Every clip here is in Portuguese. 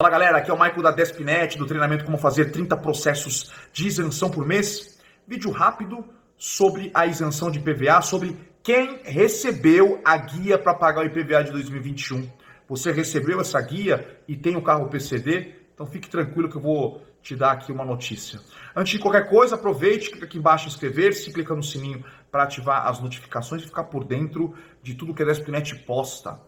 Fala galera, aqui é o Michael da Despinet, do treinamento Como Fazer 30 Processos de Isenção por Mês. Vídeo rápido sobre a isenção de IPVA, sobre quem recebeu a guia para pagar o IPVA de 2021. Você recebeu essa guia e tem o carro PCD? Então fique tranquilo que eu vou te dar aqui uma notícia. Antes de qualquer coisa, aproveite, clica aqui embaixo em inscrever-se, clica no sininho para ativar as notificações e ficar por dentro de tudo que a Despinet posta.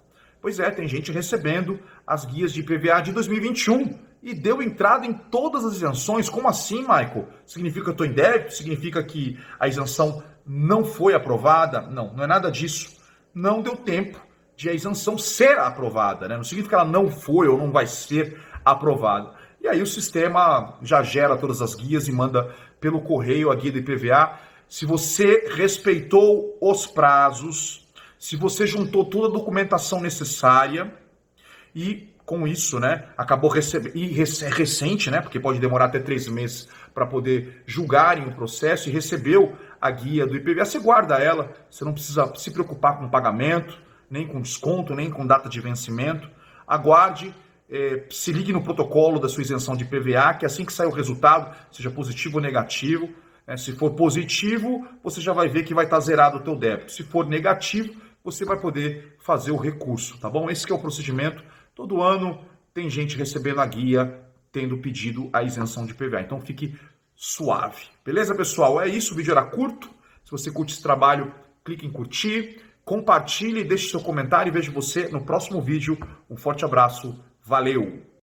Pois é, tem gente recebendo as guias de IPVA de 2021 e deu entrada em todas as isenções. Como assim, Michael? Significa que eu estou em débito? Significa que a isenção não foi aprovada? Não, não é nada disso. Não deu tempo de a isenção ser aprovada, né? Não significa que ela não foi ou não vai ser aprovada. E aí o sistema já gera todas as guias e manda pelo correio a guia do IPVA. Se você respeitou os prazos, se você juntou toda a documentação necessária e com isso, né, acabou recebendo, e é recente, né, porque pode demorar até três meses para poder julgarem o processo e recebeu a guia do IPVA, você guarda ela, você não precisa se preocupar com pagamento, nem com desconto, nem com data de vencimento. Aguarde, é, se ligue no protocolo da sua isenção de IPVA, que assim que sair o resultado, seja positivo ou negativo, né, se for positivo, você já vai ver que vai estar zerado o teu débito. Se for negativo, você vai poder fazer o recurso, tá bom? Esse é o procedimento. Todo ano tem gente recebendo a guia, tendo pedido a isenção de PVA. Então fique suave. Beleza, pessoal? É isso, o vídeo era curto. Se você curte esse trabalho, clique em curtir, compartilhe, deixe seu comentário e vejo você no próximo vídeo. Um forte abraço, valeu!